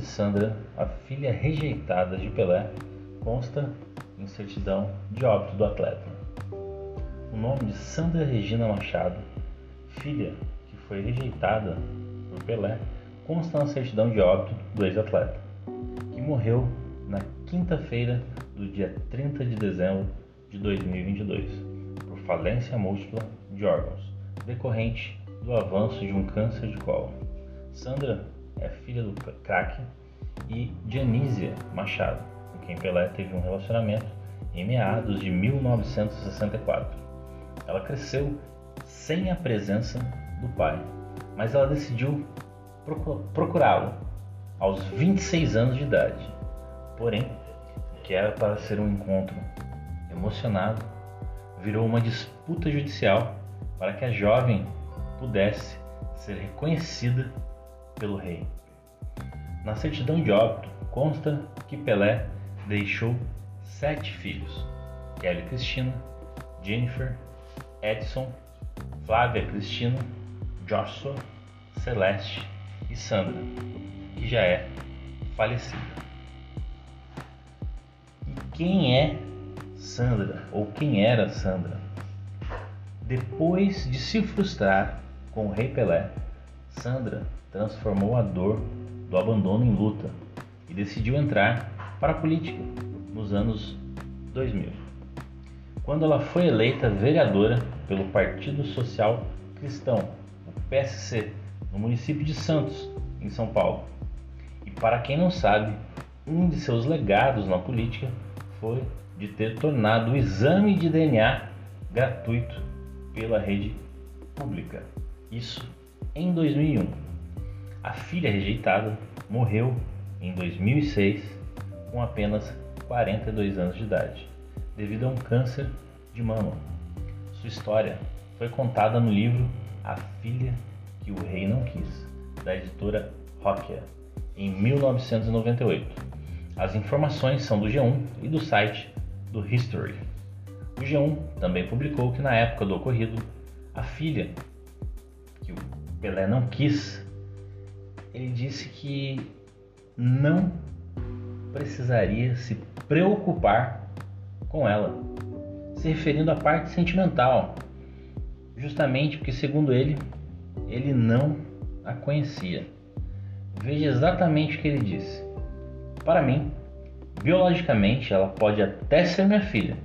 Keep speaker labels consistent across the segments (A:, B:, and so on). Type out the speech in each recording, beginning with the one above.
A: Sandra, a filha rejeitada de Pelé, consta em certidão de óbito do atleta. O nome de Sandra Regina Machado, filha que foi rejeitada por Pelé, consta na certidão de óbito do ex-atleta, que morreu na quinta-feira do dia 30 de dezembro de 2022 por falência múltipla de órgãos, decorrente do avanço de um câncer de colo. Sandra é filha do craque e Dianísia Machado, com quem Pelé teve um relacionamento em meados de 1964. Ela cresceu sem a presença do pai, mas ela decidiu procurá-lo aos 26 anos de idade. Porém, o que era para ser um encontro emocionado virou uma disputa judicial para que a jovem pudesse ser reconhecida pelo rei. Na certidão de óbito consta que Pelé deixou sete filhos: Kelly Cristina, Jennifer, Edson, Flávia Cristina, Joshua, Celeste e Sandra, que já é falecida. E quem é Sandra ou quem era Sandra? Depois de se frustrar com o Rei Pelé, Sandra transformou a dor do abandono em luta e decidiu entrar para a política nos anos 2000, quando ela foi eleita vereadora pelo Partido Social Cristão, o PSC, no município de Santos, em São Paulo. E para quem não sabe, um de seus legados na política foi de ter tornado o exame de DNA gratuito pela rede pública. Isso em 2001. A filha rejeitada morreu em 2006 com apenas 42 anos de idade, devido a um câncer de mama. Sua história foi contada no livro A Filha que o Rei Não Quis, da editora Rocker, em 1998. As informações são do G1 e do site do History. O G1 também publicou que na época do ocorrido, a filha que o Pelé não quis, ele disse que não precisaria se preocupar com ela, se referindo à parte sentimental, justamente porque, segundo ele, ele não a conhecia. Veja exatamente o que ele disse. Para mim, biologicamente ela pode até ser minha filha,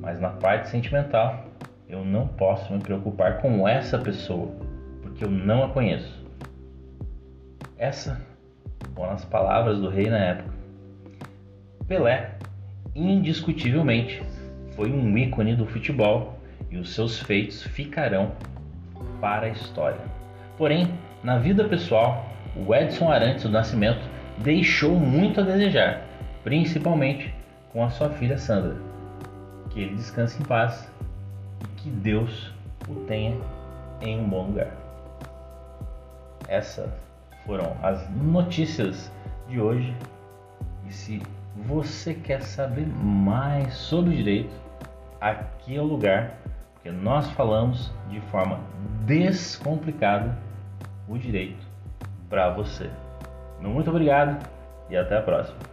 A: mas na parte sentimental eu não posso me preocupar com essa pessoa porque eu não a conheço. Essa foram as palavras do rei na época. Pelé, indiscutivelmente, foi um ícone do futebol e os seus feitos ficarão para a história. Porém, na vida pessoal, o Edson Arantes do Nascimento deixou muito a desejar, principalmente com a sua filha Sandra. Que ele descanse em paz e que Deus o tenha em um bom lugar. Essas foram as notícias de hoje. E se você quer saber mais sobre o direito, aqui é o lugar, porque nós falamos de forma descomplicada o direito para você. Muito obrigado e até a próxima.